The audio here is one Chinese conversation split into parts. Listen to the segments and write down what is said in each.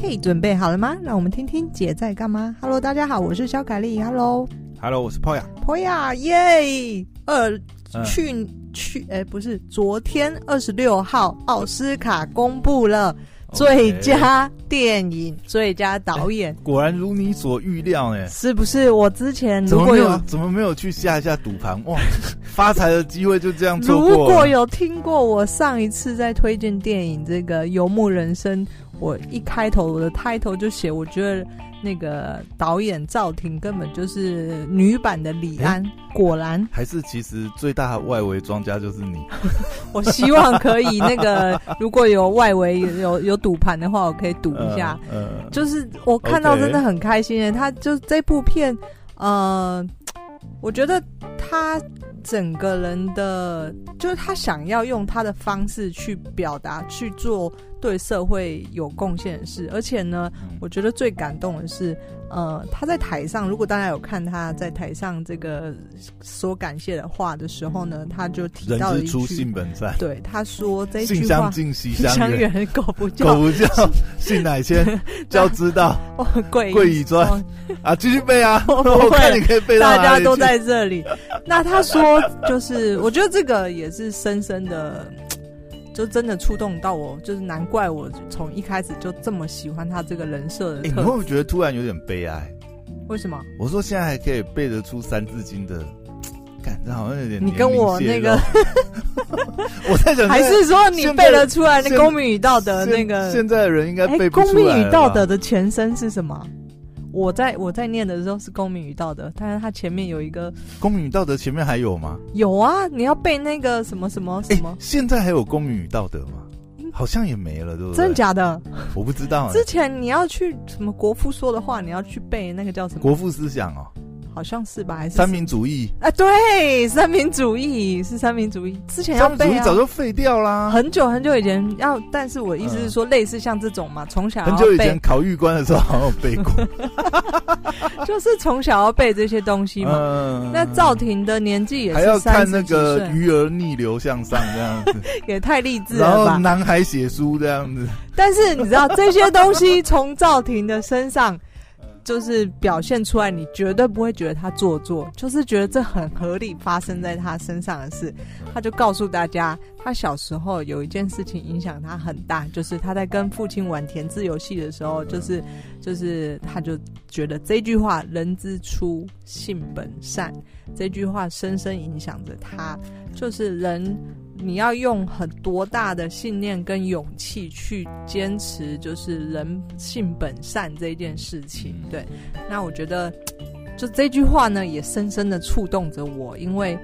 嘿，准备好了吗？让我们听听姐在干嘛。Hello，大家好，我是小凯丽。Hello，Hello，我是 Poya。Poya，耶！二去去，哎，不是，昨天二十六号，奥斯卡公布了。最佳电影、Okay. 最佳导演，果然如你所预料，哎，是不是？我之前如果有，怎么没有去下一下赌盘？哇，发财的机会就这样错过。如果有听过我上一次在推荐电影这个《游牧人生》，我一开头我的 title 就写，我觉得。那个导演赵婷根本就是女版的李安，欸、果然还是其实最大的外围庄家就是你。我希望可以那个 如果有外围有有赌盘的话，我可以赌一下。呃呃、就是我看到真的很开心耶，他就这部片，呃，我觉得他整个人的就是他想要用他的方式去表达去做。对社会有贡献的事，而且呢，我觉得最感动的是，呃，他在台上，如果大家有看他在台上这个说感谢的话的时候呢，他就提到了一句，人之初，性本善。对，他说这句话，近，习相远，狗不叫，狗不叫，性乃迁，教之道，贵贵以专啊，继续背啊，我，我看你可以背到大家都在这里。那他说，就是我觉得这个也是深深的。就真的触动到我，就是难怪我从一开始就这么喜欢他这个人设的。哎、欸，你会不会觉得突然有点悲哀？为什么？我说现在还可以背得出《三字经》的，感觉好像有点。你跟我那个，我在想，还是说你背得出来那《公民与道德》那个？现在的人应该背不出来。公民与道德的前身是什么？我在我在念的时候是公民与道德，但是它前面有一个公民与道德，前面还有吗？有啊，你要背那个什么什么什么？欸、现在还有公民与道德吗？好像也没了，对不对？真的假的？我不知道、欸。之前你要去什么国父说的话，你要去背那个叫什么？国父思想哦。好像是吧？还是三民主义？啊，对，三民主义是三民主义。之前要背、啊、三民主义早就废掉啦，很久很久以前要。但是我意思是说，类似像这种嘛，从、嗯、小很久以前考玉官的时候好像有背过，就是从小要背这些东西嘛。嗯、那赵婷的年纪也是还要看那个鱼儿逆流向上这样子，也太励志了吧？然后男孩写书这样子。但是你知道这些东西从赵婷的身上。就是表现出来，你绝对不会觉得他做作，就是觉得这很合理发生在他身上的事。他就告诉大家，他小时候有一件事情影响他很大，就是他在跟父亲玩填字游戏的时候，就是就是他就觉得这句话“人之初，性本善”这句话深深影响着他，就是人。你要用很多大的信念跟勇气去坚持，就是人性本善这件事情。对，那我觉得，就这句话呢，也深深的触动着我，因为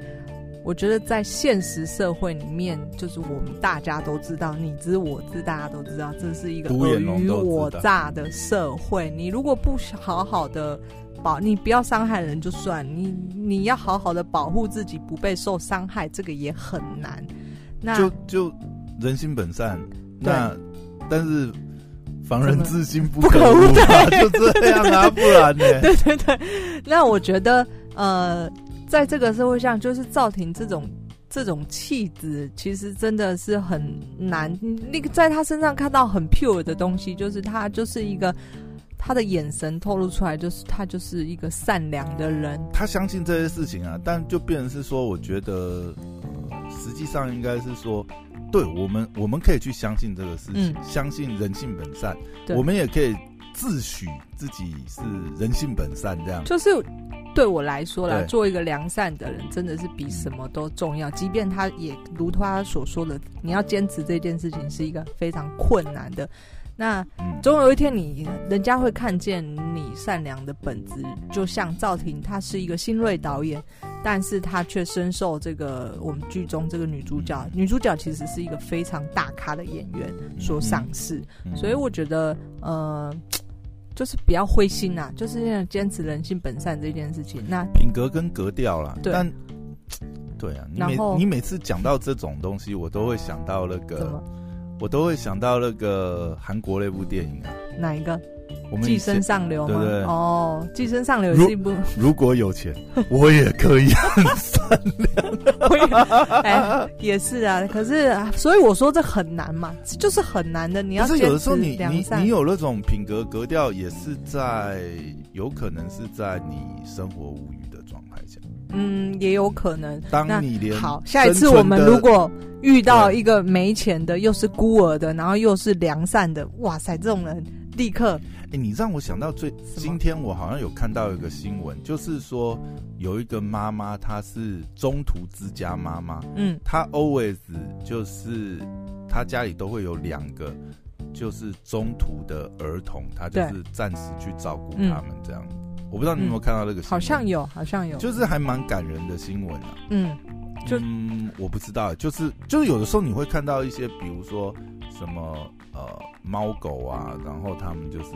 我觉得在现实社会里面，就是我们大家都知道，你知我知，大家都知道，这是一个尔虞我诈的社会。你如果不好好的保，你不要伤害人就算，你你要好好的保护自己不被受伤害，这个也很难。就就人心本善，那但是防人之心不可无啊，就这样啊，不然呢？对对对，那我觉得呃，在这个社会上，就是赵婷这种这种气质，其实真的是很难。那个在他身上看到很 pure 的东西，就是他就是一个他的眼神透露出来，就是他就是一个善良的人。他相信这些事情啊，但就变成是说，我觉得。实际上应该是说，对我们，我们可以去相信这个事情，嗯、相信人性本善。我们也可以自诩自己是人性本善，这样。就是对我来说啦，做一个良善的人，真的是比什么都重要。即便他也如他所说的，你要坚持这件事情是一个非常困难的。那总有一天，你人家会看见你善良的本质。就像赵婷，她是一个新锐导演，但是她却深受这个我们剧中这个女主角，女主角其实是一个非常大咖的演员所赏识。所以我觉得，呃，就是不要灰心呐，就是要坚持人性本善这件事情。那品格跟格调啦，对，但对啊，你每你每次讲到这种东西，我都会想到那个。我都会想到那个韩国那部电影啊，哪一个？我们寄生上流吗？对对哦，寄生上流是一部。如果有钱，我也可以很善良。哎，也是啊。可是，所以我说这很难嘛，就是很难的。你要是有的时候你你你有那种品格格调，也是在有可能是在你生活无。嗯，也有可能。当你连好，下一次我们如果遇到一个没钱的，又是孤儿的，然后又是良善的，哇塞，这种人立刻。哎，你让我想到最今天我好像有看到一个新闻，就是说有一个妈妈，她是中途之家妈妈，嗯，她 always 就是她家里都会有两个，就是中途的儿童，她就是暂时去照顾他们这样。我不知道你有没有看到那个新闻？好像有，好像有，就是还蛮感人的新闻啊。嗯，就嗯，我不知道，就是就是有的时候你会看到一些，比如说什么呃猫狗啊，然后他们就是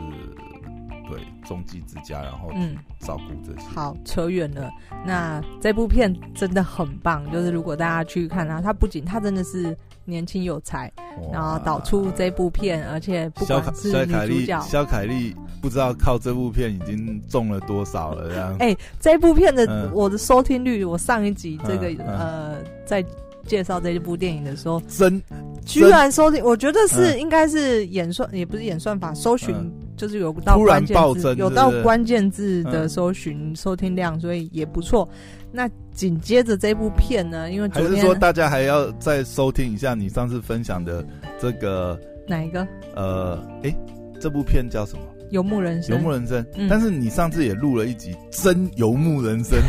对中继之家，然后嗯照顾这些。好，扯远了。那这部片真的很棒，就是如果大家去看它，它不仅它真的是。年轻有才，然后导出这部片，而且不管是女主角。肖凯丽，不知道靠这部片已经中了多少了这样。哎、欸，这部片的、嗯、我的收听率，我上一集这个、嗯嗯、呃在介绍这部电影的时候，真居然收听，我觉得是应该是演算，也不是演算法，搜寻就是有到关键字，有到关键字的搜寻收听量，所以也不错。那紧接着这部片呢？因为昨天还是说大家还要再收听一下你上次分享的这个哪一个？呃，哎、欸，这部片叫什么？游牧人生。游牧人生。嗯、但是你上次也录了一集真游牧人生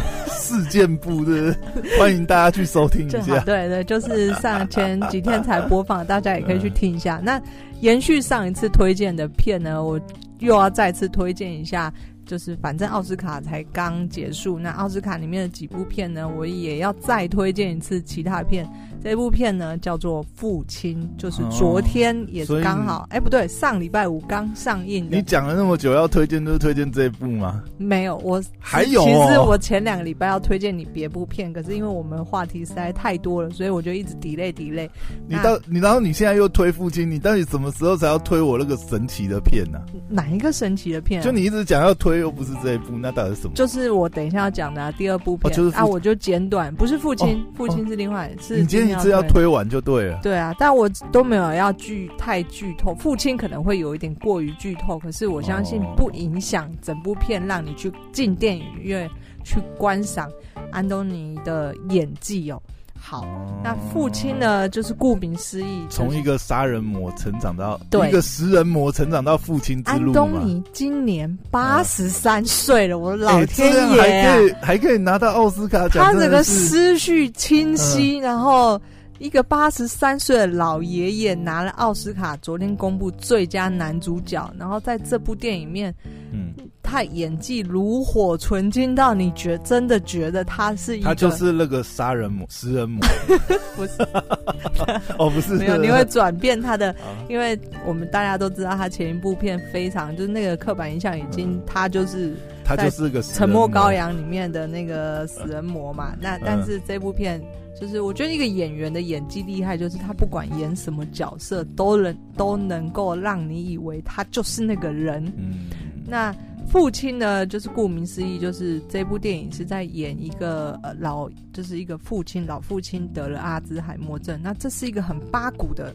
事件部的，欢迎大家去收听一下。对对，就是上前几天才播放，大家也可以去听一下。嗯、那延续上一次推荐的片呢，我又要再次推荐一下。就是反正奥斯卡才刚结束，那奥斯卡里面的几部片呢，我也要再推荐一次其他片。这部片呢叫做《父亲》，就是昨天也是刚好，哎、哦欸、不对，上礼拜五刚上映的。你讲了那么久要推荐，都是推荐这一部吗？没有，我还有、哦。其实我前两个礼拜要推荐你别部片，可是因为我们话题实在太多了，所以我就一直 delay delay。你到你然后你现在又推《父亲》，你到底什么时候才要推我那个神奇的片呢、啊？哪一个神奇的片、啊？就你一直讲要推，又不是这一部，那到底是什么？就是我等一下要讲的、啊、第二部片、哦就是、啊，我就简短，不是父亲《父亲》哦，《父亲》是另外，哦、是。你今天一直要推完。就对了，对啊，但我都没有要剧太剧透，父亲可能会有一点过于剧透，可是我相信不影响整部片，让你去进电影院去观赏安东尼的演技哦。好，那父亲呢，就是顾名思义，从一个杀人魔成长到一个食人魔，成长到父亲之路。安东尼今年八十三岁了，我的老天爷、啊，还可以还可以拿到奥斯卡奖，他整个思绪清晰，然后。一个八十三岁的老爷爷拿了奥斯卡，昨天公布最佳男主角，然后在这部电影里面，嗯，他演技炉火纯青到你觉真的觉得他是一个，他就是那个杀人魔、食人魔，不是，哦，不是，没有，你会转变他的，因为我们大家都知道他前一部片非常就是那个刻板印象已经，嗯、他就是他就是个沉默羔羊里面的那个死人魔嘛，那但是这部片。就是我觉得一个演员的演技厉害，就是他不管演什么角色，都能都能够让你以为他就是那个人。嗯，那父亲呢，就是顾名思义，就是这部电影是在演一个呃老，就是一个父亲，老父亲得了阿兹海默症。那这是一个很八股的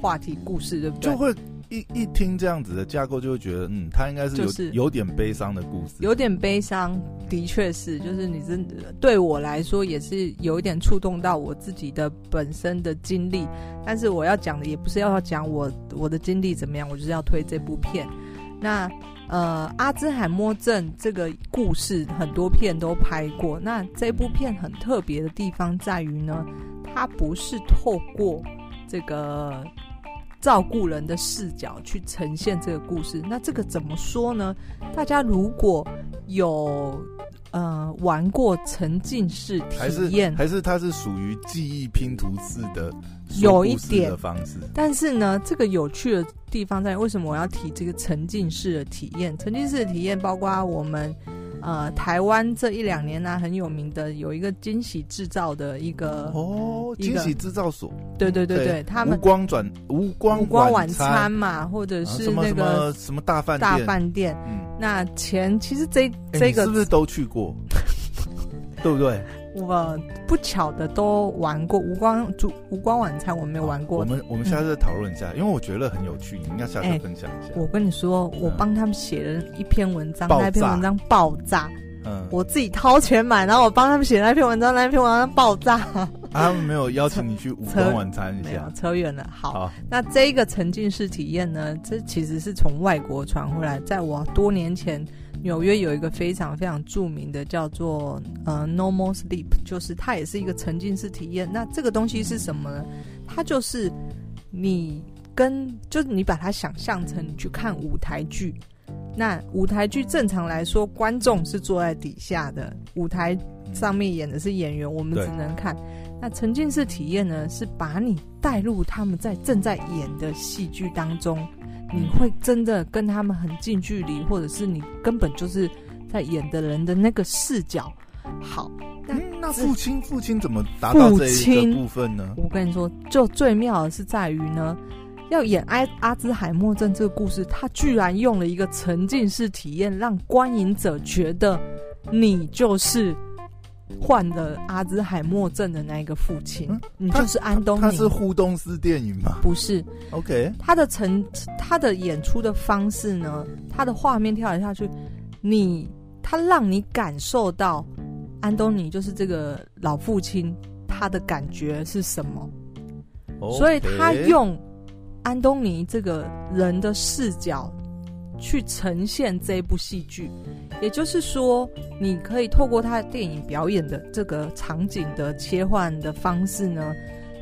话题故事，对不对？就会。一一听这样子的架构，就会觉得，嗯，他应该是有、就是、有点悲伤的故事。有点悲伤，的确是，就是你真的对我来说也是有一点触动到我自己的本身的经历。但是我要讲的也不是要讲我我的经历怎么样，我就是要推这部片。那呃，阿兹海默症这个故事很多片都拍过。那这部片很特别的地方在于呢，它不是透过这个。照顾人的视角去呈现这个故事，那这个怎么说呢？大家如果有呃玩过沉浸式体验，还是它是属于记忆拼图式的，有一点的方式。但是呢，这个有趣的地方在为什么我要提这个沉浸式的体验？沉浸式的体验包括我们呃，台湾这一两年呢、啊，很有名的有一个惊喜制造的一个哦，惊喜制造所，对对对对，对他们无光转无光无光晚餐嘛，或者是那个、啊、什么什么，什么大饭大饭店，嗯，那前其实这、欸、这个是不是都去过，对不对？我不巧的都玩过无光主无光晚餐，我没有玩过。我们我们下次讨论一下、嗯，因为我觉得很有趣，你应该下次分享一下。欸、我跟你说，我帮他们写了一篇文章，嗯、那篇文章爆炸。嗯，我自己掏钱买，然后我帮他们写那篇文章，那篇文章爆炸。啊、他们没有邀请你去无光晚餐一下？扯远了好。好，那这一个沉浸式体验呢？这其实是从外国传回来，在我多年前。纽约有一个非常非常著名的叫做呃 No More Sleep，就是它也是一个沉浸式体验。那这个东西是什么呢？它就是你跟就是你把它想象成你去看舞台剧。那舞台剧正常来说，观众是坐在底下的，舞台上面演的是演员，我们只能看。那沉浸式体验呢，是把你带入他们在正在演的戏剧当中。你会真的跟他们很近距离，或者是你根本就是在演的人的那个视角。好，那、嗯、那父亲父亲怎么达到这一个部分呢？我跟你说，就最妙的是在于呢，要演阿阿兹海默症这个故事，他居然用了一个沉浸式体验，让观影者觉得你就是。患了阿兹海默症的那一个父亲，嗯，你就是安东尼。他是互动式电影吗？不是。OK，他的成他的演出的方式呢？他的画面跳来跳去，你他让你感受到安东尼就是这个老父亲，他的感觉是什么？Okay. 所以他用安东尼这个人的视角去呈现这部戏剧。也就是说，你可以透过他的电影表演的这个场景的切换的方式呢，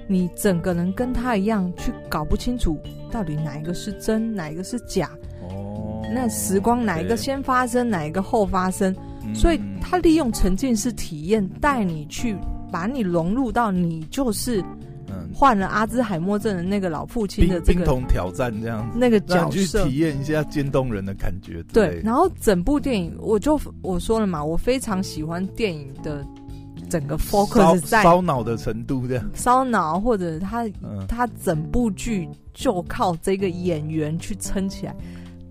你整个人跟他一样去搞不清楚到底哪一个是真，哪一个是假。哦，那时光哪一个先发生，哪一个后发生？所以他利用沉浸式体验带你去，把你融入到你就是。患了阿兹海默症的那个老父亲的这个冰桶挑战这样子，那个角色去体验一下渐冻人的感觉。对，然后整部电影我就我说了嘛，我非常喜欢电影的整个 focus 在烧脑的程度这样，烧脑或者他他整部剧就靠这个演员去撑起来。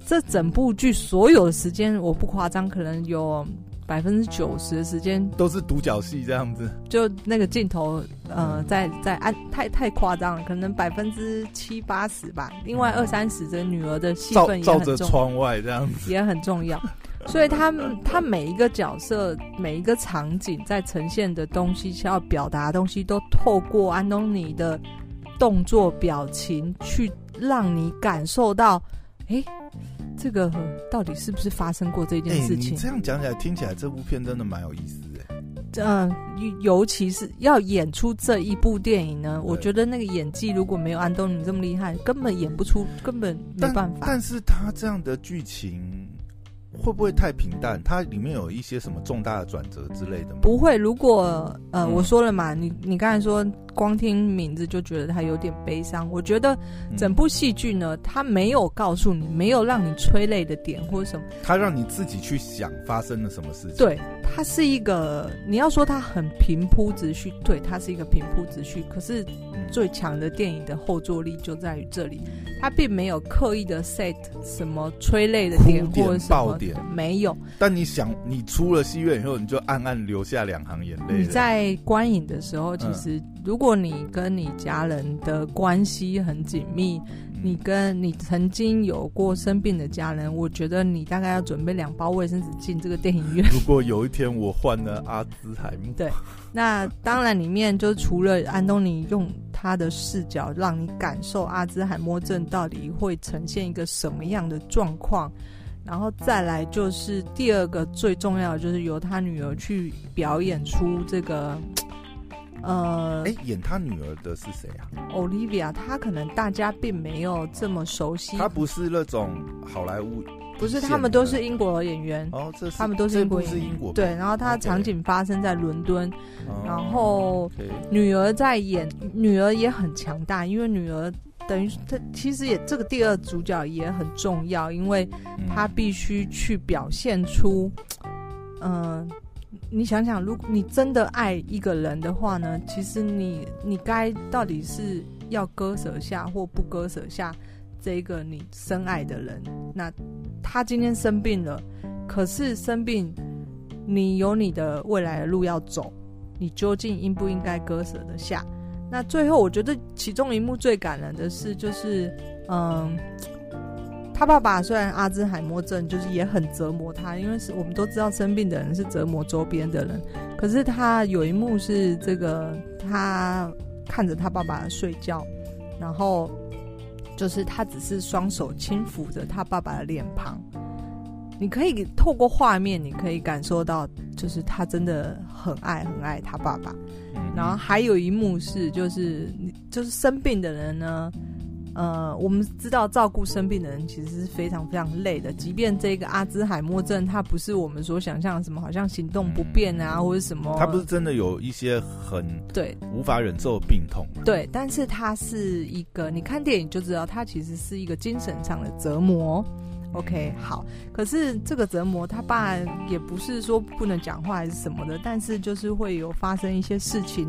这整部剧所有的时间我不夸张，可能有。百分之九十的时间都是独角戏这样子，就那个镜头，呃，在在按太太夸张了，可能百分之七八十吧。另外二三十的女儿的戏份也很重，照着窗外这样子也很重要。所以他他每一个角色、每一个场景在呈现的东西、需要表达的东西，都透过安东尼的动作、表情去让你感受到，哎。这个到底是不是发生过这件事情？欸、你这样讲起来，听起来这部片真的蛮有意思的。嗯、呃，尤其是要演出这一部电影呢，我觉得那个演技如果没有安东尼这么厉害，根本演不出，根本没办法。但，但是他这样的剧情。会不会太平淡？它里面有一些什么重大的转折之类的吗？不会。如果呃、嗯，我说了嘛，你你刚才说光听名字就觉得它有点悲伤。我觉得整部戏剧呢，它没有告诉你，没有让你催泪的点或者什么，它让你自己去想发生了什么事情。对，它是一个你要说它很平铺直叙，对，它是一个平铺直叙。可是最强的电影的后坐力就在于这里。它并没有刻意的 set 什么催泪的点或者什么爆点，没有。但你想，你出了戏院以后，你就暗暗流下两行眼泪。你在观影的时候，其实如果你跟你家人的关系很紧密，嗯，你跟你曾经有过生病的家人，我觉得你大概要准备两包卫生纸进这个电影院。如果有一天我患了阿兹海默，对，那当然里面就除了安东尼用。他的视角让你感受阿兹海默症到底会呈现一个什么样的状况，然后再来就是第二个最重要的，就是由他女儿去表演出这个，呃，哎，演他女儿的是谁啊？Olivia，她可能大家并没有这么熟悉，她不是那种好莱坞。不是，他们都是英国的演员。哦，这是他们都是英国演员。是英国对，然后他场景发生在伦敦.然后女儿在演，女儿也很强大，因为女儿等于她其实也这个第二主角也很重要，因为她必须去表现出，嗯、呃，你想想，如果你真的爱一个人的话呢，其实你你该到底是要割舍下或不割舍下这一个你深爱的人？那他今天生病了，可是生病，你有你的未来的路要走，你究竟应不应该割舍得下？那最后，我觉得其中一幕最感人的是，就是嗯。他爸爸虽然阿兹海默症，就是也很折磨他，因为是我们都知道生病的人是折磨周边的人。可是他有一幕是这个，他看着他爸爸睡觉，然后就是他只是双手轻抚着他爸爸的脸庞。你可以透过画面，你可以感受到，就是他真的很爱很爱他爸爸。然后还有一幕是，就是你就是生病的人呢。呃，我们知道照顾生病的人其实是非常非常累的。即便这个阿兹海默症，它不是我们所想象的什么，好像行动不便啊，嗯、或者什么，它不是真的有一些很对无法忍受的病痛。对，但是它是一个，你看电影就知道，它其实是一个精神上的折磨。OK，好，可是这个折磨，他爸也不是说不能讲话还是什么的，但是就是会有发生一些事情，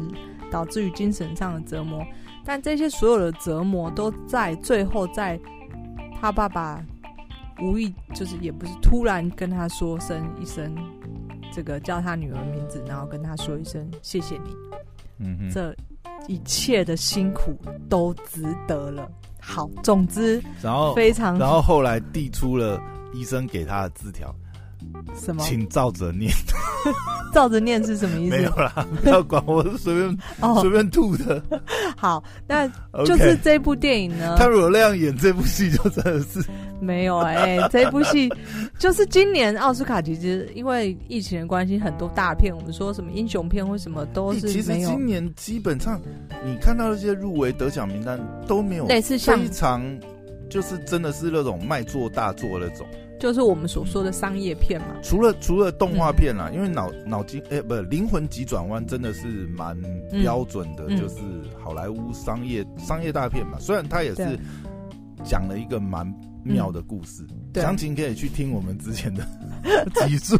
导致于精神上的折磨。但这些所有的折磨都在最后，在他爸爸无意，就是也不是突然跟他说声一声，这个叫他女儿名字，然后跟他说一声谢谢你，嗯哼，这一切的辛苦都值得了。好，总之，然后非常，然后后来递出了医生给他的字条。什么？请照着念。照着念是什么意思？没有啦，不要管我，是随便随便吐的。好，那就是这部电影呢。他如果那样演这部戏，就真的是没有哎、欸。这部戏就是今年奥斯卡，其实因为疫情的关系，很多大片，我们说什么英雄片或什么都是。其实今年基本上你看到那些入围得奖名单都没有，类似像非常就是真的是那种卖座大作那种。就是我们所说的商业片嘛，除了除了动画片啦，嗯、因为脑脑筋哎，不，灵魂急转弯真的是蛮标准的，嗯、就是好莱坞商业、嗯、商业大片嘛。虽然它也是讲了一个蛮妙的故事，详情可以去听我们之前的 集数。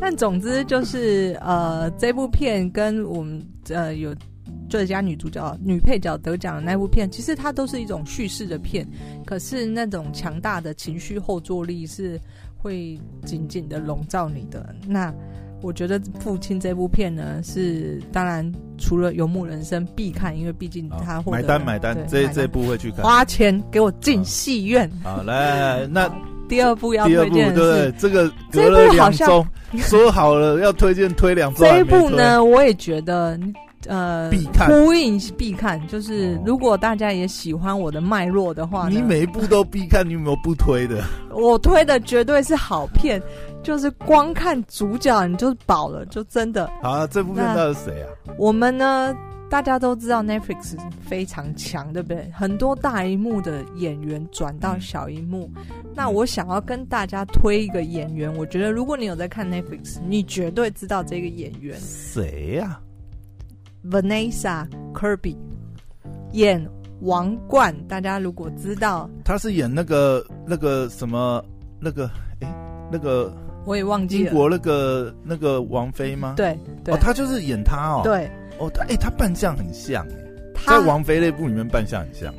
但总之就是呃，这部片跟我们呃有。最佳女主角、女配角得奖的那部片，其实它都是一种叙事的片，可是那种强大的情绪后坐力是会紧紧的笼罩你的。那我觉得《父亲》这部片呢，是当然除了《游牧人生》必看，因为毕竟他获得买单买单，这这部会去看，花钱给我进戏院。好，来，那第二部要推荐对这个隔了两周说好了要推荐推两周，这一部呢，我也觉得。呃，必看，呼应必看，就是如果大家也喜欢我的脉络的话，你每一部都必看，你有没有不推的？我推的绝对是好片，就是光看主角你就饱了，就真的。好啊，这部片到底是谁啊？我们呢，大家都知道 Netflix 非常强，对不对？很多大荧幕的演员转到小荧幕，嗯、那我想要跟大家推一个演员，我觉得如果你有在看 Netflix，你绝对知道这个演员谁呀？Vanessa Kirby 演王冠，大家如果知道，他是演那个那个什么那个哎、欸、那个我也忘记了，英国那个那个王妃吗？对对、哦，他就是演他哦。对哦，他哎、欸、他扮相很像他在王妃那部里面扮相很像。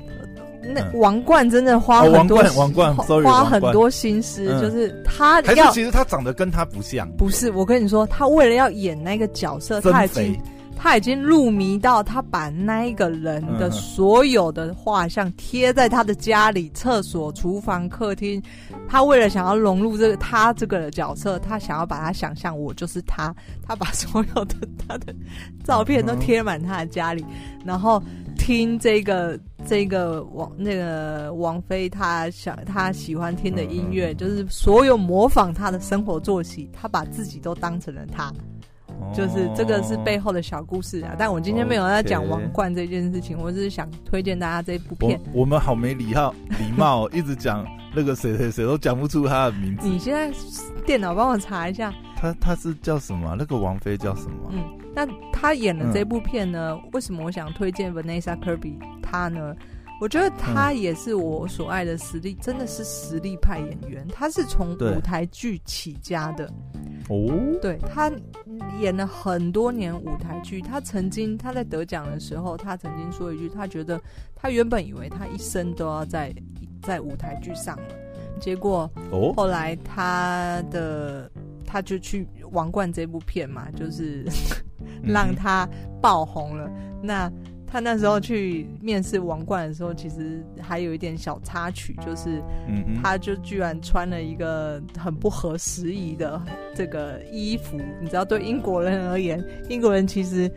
那王冠真的花很多、哦、王冠，王冠，sorry, 花很多心思，嗯、就是他要还是其实他长得跟他不像。不是，我跟你说，他为了要演那个角色，他已经。他已经入迷到他把那一个人的所有的画像贴在他的家里、厕所、厨房、客厅。他为了想要融入这个他这个角色，他想要把他想象我就是他。他把所有的他的照片都贴满他的家里，然后听这个这个王那个王菲他想他喜欢听的音乐，就是所有模仿他的生活作息。他把自己都当成了他。就是这个是背后的小故事啊，但我今天没有在讲王冠这件事情，我只是想推荐大家这部片。我，我们好没礼貌，礼貌一直讲 那个谁谁谁都讲不出他的名字。你现在电脑帮我查一下，他他是叫什么？那个王菲叫什么？嗯，那他演的这部片呢？嗯、为什么我想推荐 Vanessa Kirby 他呢？我觉得他也是我所爱的实力，真的是实力派演员。他是从舞台剧起家的。哦，对，他演了很多年舞台剧。他曾经他在得奖的时候，他曾经说一句，他觉得他原本以为他一生都要在在舞台剧上了，结果哦，后来他的他就去《王冠》这部片嘛，就是 让他爆红了。嗯、那。他那时候去面试王冠的时候，其实还有一点小插曲，就是，他就居然穿了一个很不合时宜的这个衣服。你知道，对英国人而言，英国人其实。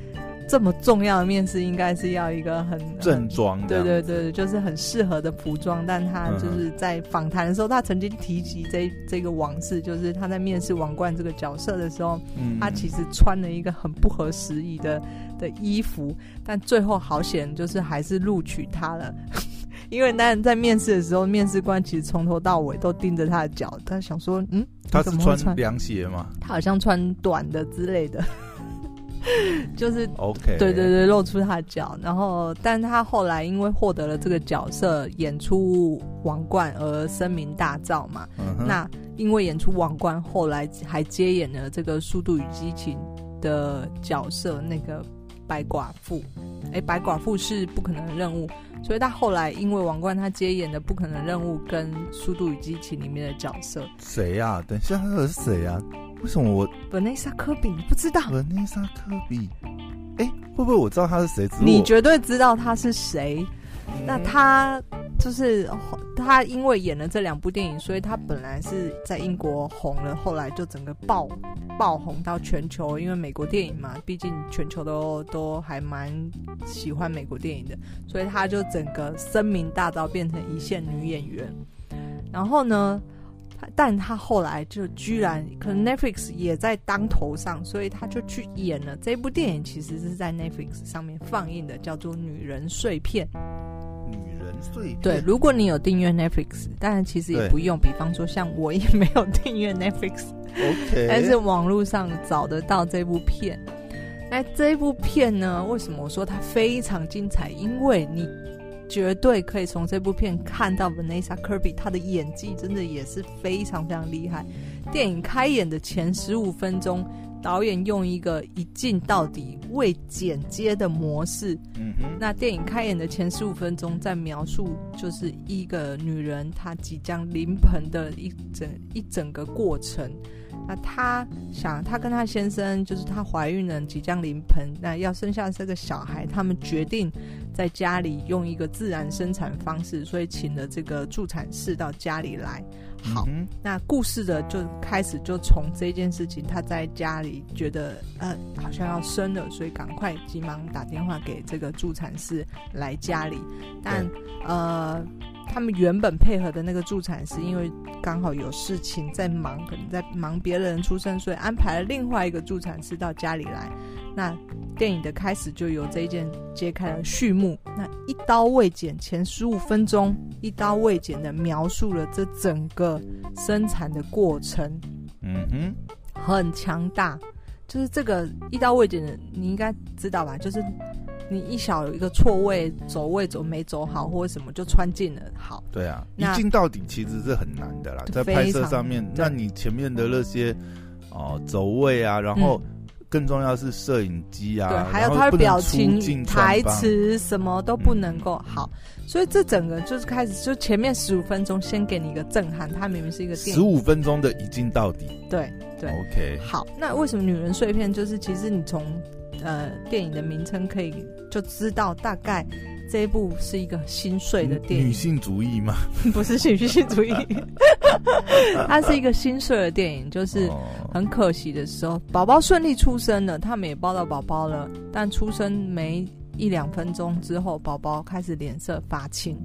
这么重要的面试，应该是要一个很正装，对对对，就是很适合的服装。但他就是在访谈的时候，他曾经提及这这个往事，就是他在面试王冠这个角色的时候，嗯、他其实穿了一个很不合时宜的的衣服，但最后好险，就是还是录取他了。因为那人在面试的时候，面试官其实从头到尾都盯着他的脚，他想说，嗯，他是穿凉鞋吗？他好像穿短的之类的。就是，OK，对对对，露出他的脚，然后，但他后来因为获得了这个角色，演出王冠而声名大噪嘛。Uh. 那因为演出王冠，后来还接演了这个《速度与激情》的角色，那个白寡妇。哎，白寡妇是不可能的任务，所以他后来因为王冠，他接演的不可能任务跟《速度与激情》里面的角色。谁呀、啊？等一下，他是谁呀、啊？为什么我本内莎科比你不知道？本内莎科比，哎，会不会我知道他是谁？你绝对知道他是谁。嗯、那他就是他，因为演了这两部电影，所以他本来是在英国红了，后来就整个爆爆红到全球。因为美国电影嘛，毕竟全球都都还蛮喜欢美国电影的，所以他就整个声名大噪，变成一线女演员。然后呢？但他后来就居然，可能 Netflix 也在当头上，所以他就去演了这部电影。其实是在 Netflix 上面放映的，叫做《女人碎片》。对，如果你有订阅 Netflix，当然其实也不用。比方说，像我也 没有订阅 Netflix。OK。但是网络上找得到这部片。那这部片呢？为什么我说它非常精彩？因为你。绝对可以从这部片看到 Vanessa Kirby，她的演技真的也是非常非常厉害。电影开演的前十五分钟，导演用一个一镜到底未剪接的模式。嗯哼。那电影开演的前十五分钟，在描述就是一个女人她即将临盆的一整一整个过程。那她想，她跟她先生就是她怀孕了，即将临盆，那要生下这个小孩，他们决定在家里用一个自然生产方式，所以请了这个助产士到家里来。好，嗯、那故事的就开始就从这件事情，她在家里觉得呃好像要生了，所以赶快急忙打电话给这个助产士来家里，但呃。他们原本配合的那个助产师，因为刚好有事情在忙，可能在忙别的人出生，所以安排了另外一个助产师到家里来。那电影的开始就由这一件揭开了序幕。那一刀未剪，前十五分钟一刀未剪的描述了这整个生产的过程。嗯哼，很强大。就是这个一刀未剪的，你应该知道吧？就是。你一小有一个错位，走位走没走好，或者什么就穿进了。好，对啊，那一镜到底其实是很难的啦，在拍摄上面，那你前面的那些哦走位啊，然后更重要是摄影机啊，对，还有他的表情、台词什么都不能够好，所以这整个就是开始就前面十五分钟先给你一个震撼，它明明是一个电影，十五分钟的一镜到底，对对，OK，好，那为什么女人碎片就是其实你从。呃，电影的名称可以就知道大概这一部是一个心碎的电影。女性主义吗？不是女性主义，它是一个心碎的电影。就是很可惜的时候，宝宝顺利出生了，他们也抱到宝宝了，但出生没一两分钟之后，宝宝开始脸色发青，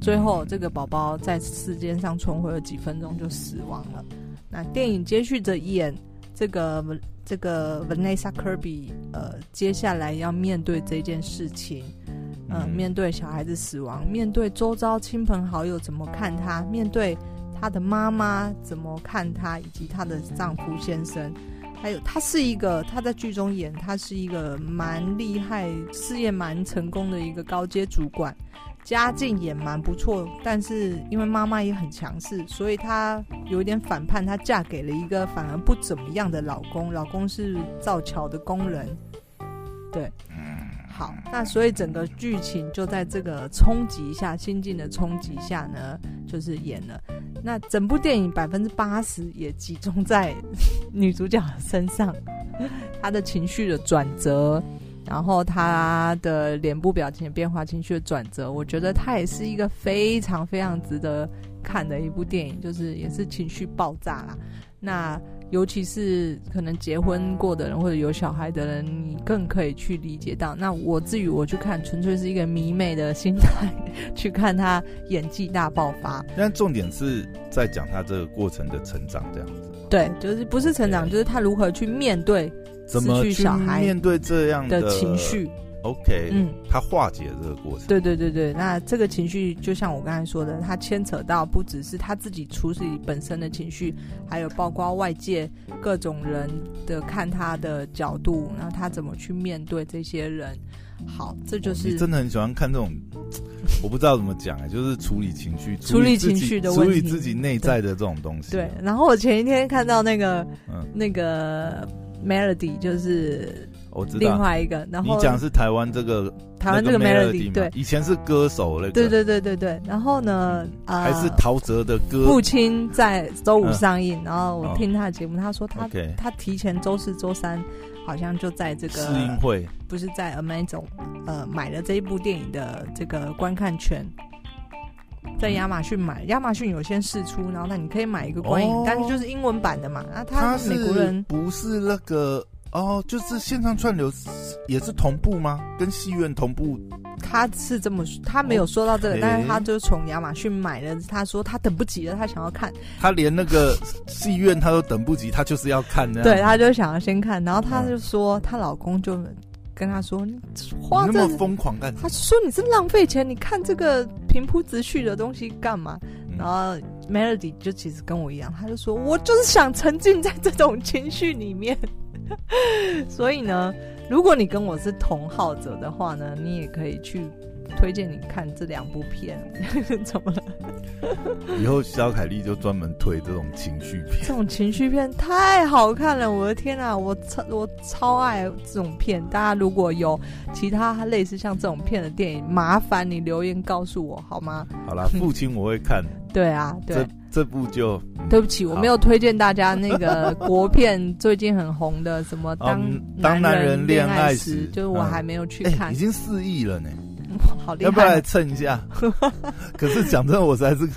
最后这个宝宝在世间上存活了几分钟就死亡了。那电影接续着演这个。这个 Vanessa Kirby，呃，接下来要面对这件事情，呃，面对小孩子死亡，面对周遭亲朋好友怎么看他，面对他的妈妈怎么看他，以及她的丈夫先生，还有他是一个，他在剧中演，他是一个蛮厉害、事业蛮成功的一个高阶主管。家境也蛮不错，但是因为妈妈也很强势，所以她有一点反叛，她嫁给了一个反而不怎么样的老公，老公是造桥的工人，对。好，那所以整个剧情就在这个冲击下，心境的冲击下呢，就是演了。那整部电影百分之八十也集中在 女主角身上，她的情绪的转折，然后她的脸部表情的变化，情绪的转折，我觉得她也是一个非常非常值得看的一部电影，就是也是情绪爆炸啦。那。尤其是可能结婚过的人或者有小孩的人，你更可以去理解到。那我至于我去看，纯粹是一个迷妹的心态去看他演技大爆发。但重点是在讲他这个过程的成长，这样子。对，就是不是成长，就是他如何去面对失去小孩面对这样的情绪。OK，嗯，他化解这个过程。对对对对，那这个情绪就像我刚才说的，他牵扯到不只是他自己处理本身的情绪，还有包括外界各种人的看他的角度，然后他怎么去面对这些人。好，这就是你真的很喜欢看这种，我不知道怎么讲哎，就是处理情绪、处理情绪的问题，处理自己内在的这种东西。对，然后我前一天看到那个，嗯，那个 Melody 就是。我知道另外一个，然后你讲是台湾这个台湾这个 Melody，对，以前是歌手那个，对对对对对。然后呢，啊，还是陶喆的歌。父亲在周五上映，然后我听他的节目，他说他他提前周四周三好像就在这个试映会，不是在 Amazon 呃买了这一部电影的这个观看权，在亚马逊买，亚马逊有先试出，然后那你可以买一个观影，但是就是英文版的嘛。那他美国人不是那个。哦，就是线上串流也是同步吗？跟戏院同步？他是这么说，他没有说到这个，Okay. 但是他就从亚马逊买了。他说他等不及了，他想要看。他连那个 戏院他都等不及，他就是要看。对，他就想要先看，然后他就说，她、嗯、老公就跟他说：“你花这么疯狂干？”他说：“你是浪费钱，你看这个平铺直叙的东西干嘛？”嗯、然后 Melody 就其实跟我一样，他就说：“我就是想沉浸在这种情绪里面。” 所以呢，如果你跟我是同好者的话呢，你也可以去推荐你看这两部片。怎么了？以后肖凯丽就专门推这种情绪片。这种情绪片太好看了，我的天啊，我超我超爱这种片。大家如果有其他类似像这种片的电影，麻烦你留言告诉我好吗？好啦，父亲我会看。对啊，对。这部就对不起，我没有推荐大家那个 国片最近很红的什么当当男人恋爱时，就是我还没有去看，已经四亿了呢，好厉害！要不要来蹭一下？可是讲真的，我实在是，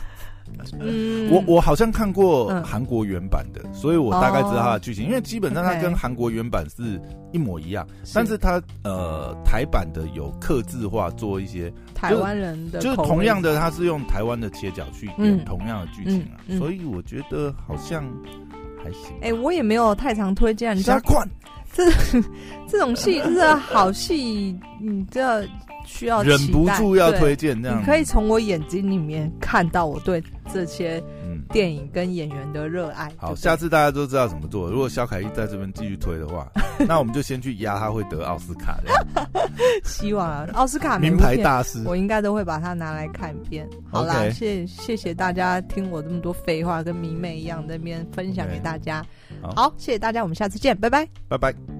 嗯，我我好像看过韩国原版的，所以我大概知道它的剧情，因为基本上它跟韩国原版是一模一样，但是它呃台版的有刻字化做一些。台湾人的就是同样的，它是用台湾的切角去演同样的剧情啊，所以我觉得好像还行。哎，我也没有太常推荐，你知道，这 这种戏就是好戏，你这需要忍不住要推荐这样。你可以从我眼睛里面看到我对这些。电影跟演员的热爱。好，下次大家都知道怎么做。如果肖凯一在这边继续推的话，那我们就先去压他会得奥斯卡的。希望啊，奥斯卡名牌大师，我应该都会把它拿来看一遍。好啦，谢谢谢大家听我这么多废话，跟迷妹一样在那边分享给大家。好，谢谢大家，我们下次见，拜拜，拜拜。